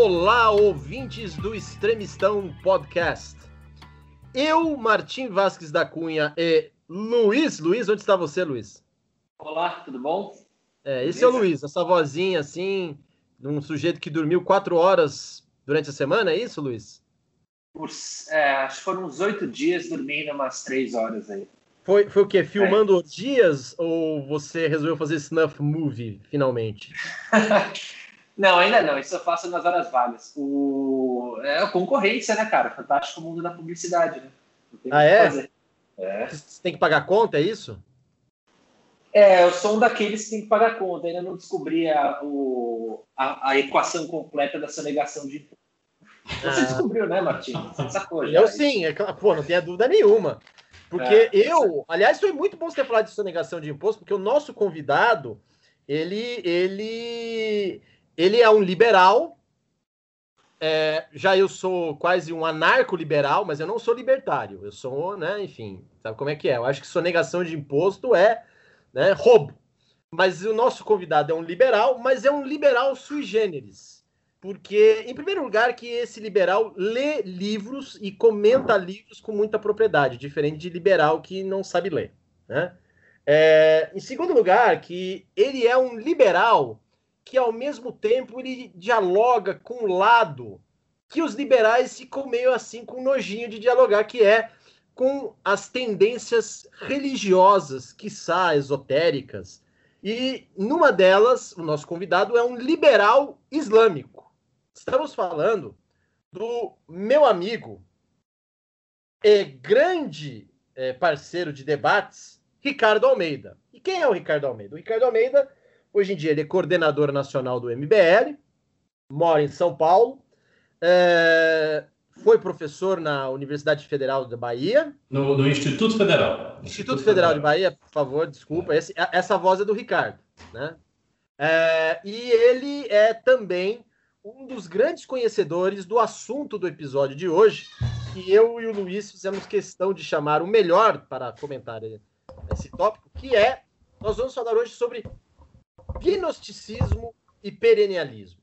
Olá, ouvintes do Extremistão Podcast. Eu, Martim Vasques da Cunha e Luiz. Luiz, onde está você, Luiz? Olá, tudo bom? É, esse Beleza? é o Luiz, essa vozinha assim, de um sujeito que dormiu quatro horas durante a semana, é isso, Luiz? Por, é, acho que foram uns oito dias dormindo umas três horas aí. Foi, foi o quê? Filmando é. dias ou você resolveu fazer snuff movie, finalmente? não, ainda não. Isso eu faço nas horas vagas. O... É a concorrência, né, cara? Fantástico mundo da publicidade, né? Ah, é? é? Você tem que pagar conta, é isso? É, eu sou um daqueles que tem que pagar conta. Ainda não descobri a, o, a, a equação completa da sonegação de imposto. Você ah. descobriu, né, Martins? Você sacou já. Eu sim, é, pô, não tenha dúvida nenhuma. Porque é. eu, aliás, foi muito bom você ter falado de sonegação de imposto, porque o nosso convidado, ele, ele, ele é um liberal. É, já eu sou quase um anarco-liberal, mas eu não sou libertário. Eu sou, né, enfim, sabe como é que é? Eu acho que sonegação de imposto é né, roubo. Mas o nosso convidado é um liberal, mas é um liberal sui generis porque, em primeiro lugar, que esse liberal lê livros e comenta livros com muita propriedade, diferente de liberal que não sabe ler. Né? É, em segundo lugar, que ele é um liberal que, ao mesmo tempo, ele dialoga com um lado que os liberais ficam meio assim com nojinho de dialogar, que é com as tendências religiosas, quiçá esotéricas. E numa delas, o nosso convidado é um liberal islâmico. Estamos falando do meu amigo e grande é, parceiro de debates, Ricardo Almeida. E quem é o Ricardo Almeida? O Ricardo Almeida, hoje em dia, ele é coordenador nacional do MBL, mora em São Paulo, é, foi professor na Universidade Federal da Bahia. No, no Instituto Federal. Instituto, Instituto Federal, Federal, de Bahia, por favor, desculpa. Esse, essa voz é do Ricardo. Né? É, e ele é também um dos grandes conhecedores do assunto do episódio de hoje, que eu e o Luiz fizemos questão de chamar o melhor para comentar esse tópico, que é nós vamos falar hoje sobre gnosticismo e perennialismo.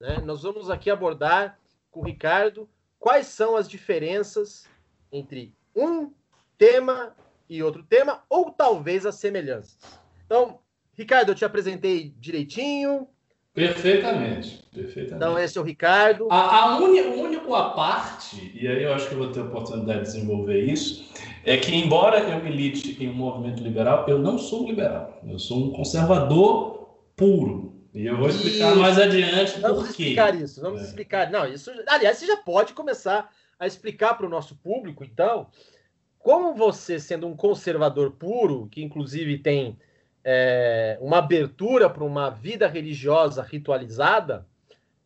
Né? Nós vamos aqui abordar com o Ricardo quais são as diferenças entre um tema e outro tema, ou talvez as semelhanças. Então, Ricardo, eu te apresentei direitinho, Perfeitamente, perfeitamente. Então, esse é o Ricardo. A, a o único parte, e aí eu acho que eu vou ter a oportunidade de desenvolver isso, é que, embora eu milite em um movimento liberal, eu não sou liberal. Eu sou um conservador puro. E eu vou explicar mais adiante vamos por quê. explicar isso, vamos é. explicar. Não, isso, aliás, você já pode começar a explicar para o nosso público, então, como você, sendo um conservador puro, que inclusive tem é, uma abertura para uma vida religiosa ritualizada,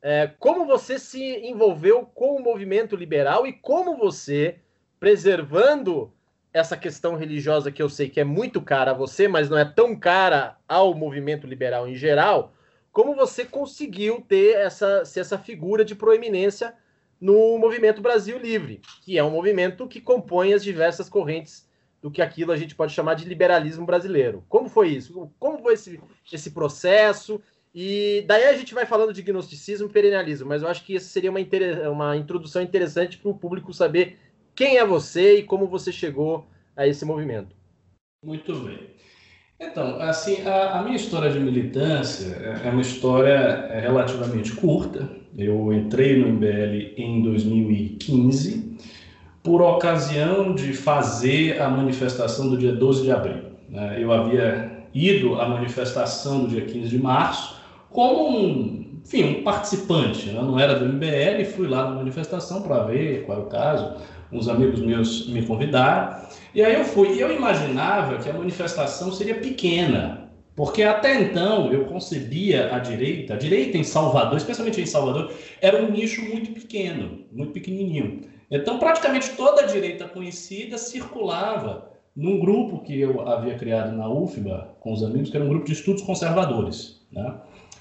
é, como você se envolveu com o movimento liberal e como você, preservando essa questão religiosa que eu sei que é muito cara a você, mas não é tão cara ao movimento liberal em geral, como você conseguiu ter essa, essa figura de proeminência no movimento Brasil Livre, que é um movimento que compõe as diversas correntes do que aquilo a gente pode chamar de liberalismo brasileiro. Como foi isso? Como foi esse, esse processo? E daí a gente vai falando de gnosticismo e perennialismo, mas eu acho que isso seria uma, uma introdução interessante para o público saber quem é você e como você chegou a esse movimento. Muito bem. Então, assim, a, a minha história de militância é, é uma história é, relativamente curta. Eu entrei no MBL em 2015 por ocasião de fazer a manifestação do dia 12 de abril. Né? Eu havia ido à manifestação do dia 15 de março como um, enfim, um participante, né? não era do MBL, fui lá na manifestação para ver qual é o caso. Uns amigos meus me convidaram e aí eu fui. E eu imaginava que a manifestação seria pequena, porque até então eu concebia a direita, a direita em Salvador, especialmente em Salvador, era um nicho muito pequeno, muito pequenininho. Então, praticamente toda a direita conhecida circulava num grupo que eu havia criado na UFBA com os amigos, que era um grupo de estudos conservadores. Né?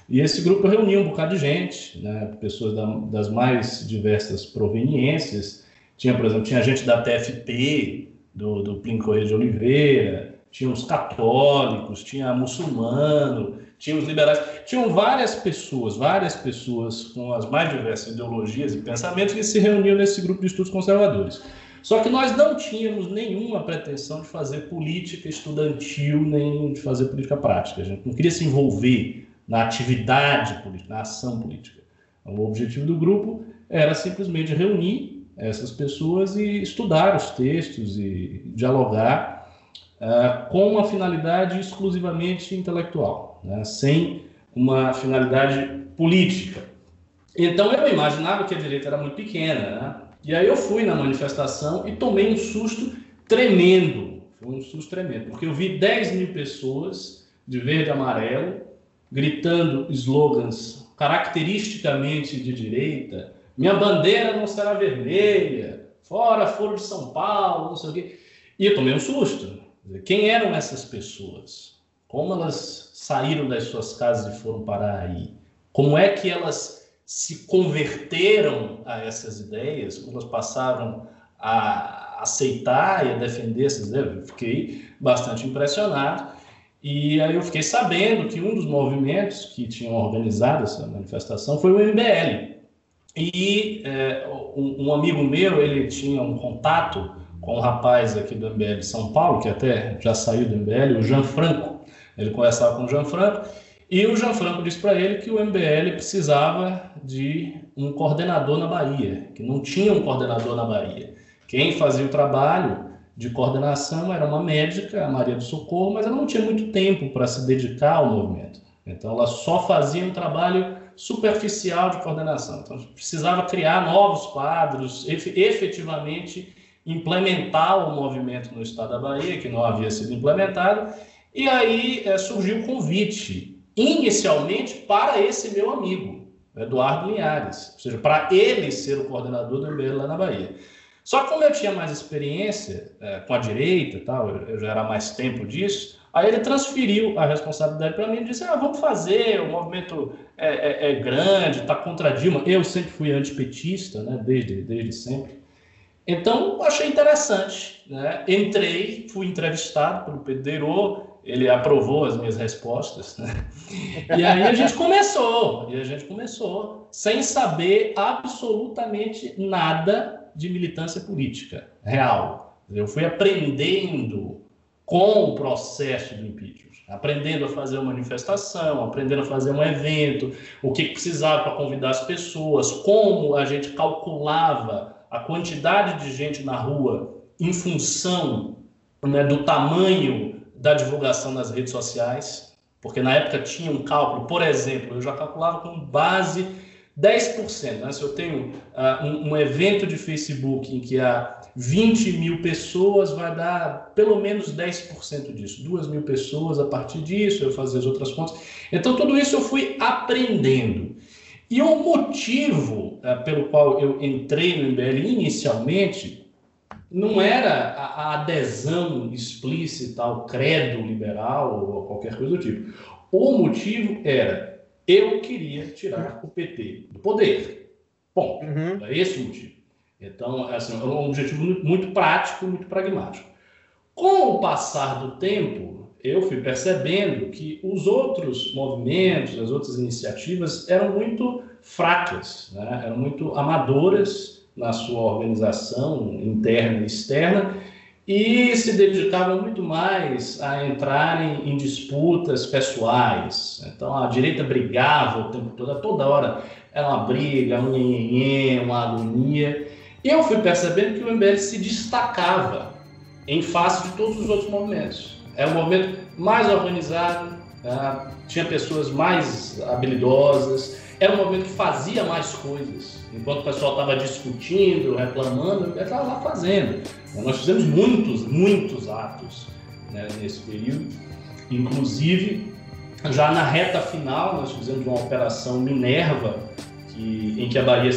E esse grupo reunia um bocado de gente, né? pessoas da, das mais diversas proveniências. Tinha, por exemplo, tinha gente da TFP, do, do Correia de Oliveira, tinha os católicos, tinha muçulmano, tinha os liberais, tinham várias pessoas, várias pessoas com as mais diversas ideologias e pensamentos que se reuniam nesse grupo de estudos conservadores. Só que nós não tínhamos nenhuma pretensão de fazer política estudantil, nem de fazer política prática. A gente não queria se envolver na atividade política, na ação política. O objetivo do grupo era simplesmente reunir essas pessoas e estudar os textos e dialogar uh, com uma finalidade exclusivamente intelectual, né, sem uma finalidade política. Então eu imaginava que a direita era muito pequena, né? E aí eu fui na manifestação e tomei um susto tremendo. Foi um susto tremendo, porque eu vi 10 mil pessoas de verde e amarelo gritando slogans caracteristicamente de direita. Minha bandeira não será vermelha, fora Foro de São Paulo, não sei o quê. E eu tomei um susto. Quem eram essas pessoas? Como elas saíram das suas casas e foram parar aí? Como é que elas se converteram a essas ideias, elas passaram a aceitar e a defender essas ideias, eu fiquei bastante impressionado. E aí eu fiquei sabendo que um dos movimentos que tinham organizado essa manifestação foi o MBL. E é, um, um, amigo meu, ele tinha um contato com um rapaz aqui do MBL de São Paulo, que até já saiu do MBL, o Jean Franco. Ele conversava com o Jean Franco e o Jean Franco disse para ele que o MBL precisava de um coordenador na Bahia, que não tinha um coordenador na Bahia. Quem fazia o trabalho de coordenação era uma médica, a Maria do Socorro, mas ela não tinha muito tempo para se dedicar ao movimento. Então ela só fazia um trabalho superficial de coordenação. Então precisava criar novos quadros, efetivamente implementar o movimento no estado da Bahia, que não havia sido implementado. E aí é, surgiu o convite inicialmente para esse meu amigo, Eduardo Linhares, ou seja, para ele ser o coordenador do MBL lá na Bahia. Só que como eu tinha mais experiência é, com a direita tal, eu, eu já era mais tempo disso, aí ele transferiu a responsabilidade para mim e disse, ah, vamos fazer, o movimento é, é, é grande, está contra a Dilma. Eu sempre fui antipetista, né, desde, desde sempre. Então, achei interessante. Né? Entrei, fui entrevistado pelo Pedro ele aprovou as minhas respostas, né? E aí a gente começou, e a gente começou sem saber absolutamente nada de militância política real. Eu fui aprendendo com o processo do impeachment, aprendendo a fazer uma manifestação, aprendendo a fazer um evento, o que precisava para convidar as pessoas, como a gente calculava a quantidade de gente na rua em função né, do tamanho da divulgação nas redes sociais, porque na época tinha um cálculo, por exemplo, eu já calculava com base 10%. Né? Se eu tenho uh, um, um, evento de Facebook em que há 20 mil pessoas, vai dar pelo menos 10% disso. 2 mil pessoas a partir disso, eu fazia as outras contas. Então, tudo isso eu fui aprendendo. E o motivo uh, pelo qual eu entrei no MBL inicialmente não era a, adesão explícita ao credo liberal ou qualquer coisa do tipo. O motivo era eu queria tirar o PT do poder. Bom, uhum. é esse o motivo. Então, assim, é um objetivo muito prático, muito pragmático. Com o passar do tempo, eu fui percebendo que os outros movimentos, as outras iniciativas eram muito fracas, né? eram muito amadoras na sua organização interna e externa e se dedicavam muito mais a entrarem em disputas pessoais. Então a direita brigava o tempo todo, toda hora era uma briga, um nhenhenhê, uma agonia. E eu fui percebendo que o MBL se destacava em face de todos os outros movimentos. É um movimento mais organizado, tá? tinha pessoas mais habilidosas, era um movimento que fazia mais coisas. Enquanto o pessoal estava discutindo, reclamando, ele estava lá fazendo. Nós fizemos muitos, muitos atos né, nesse período. Inclusive, já na reta final, nós fizemos uma operação Minerva, que, em que a Bahia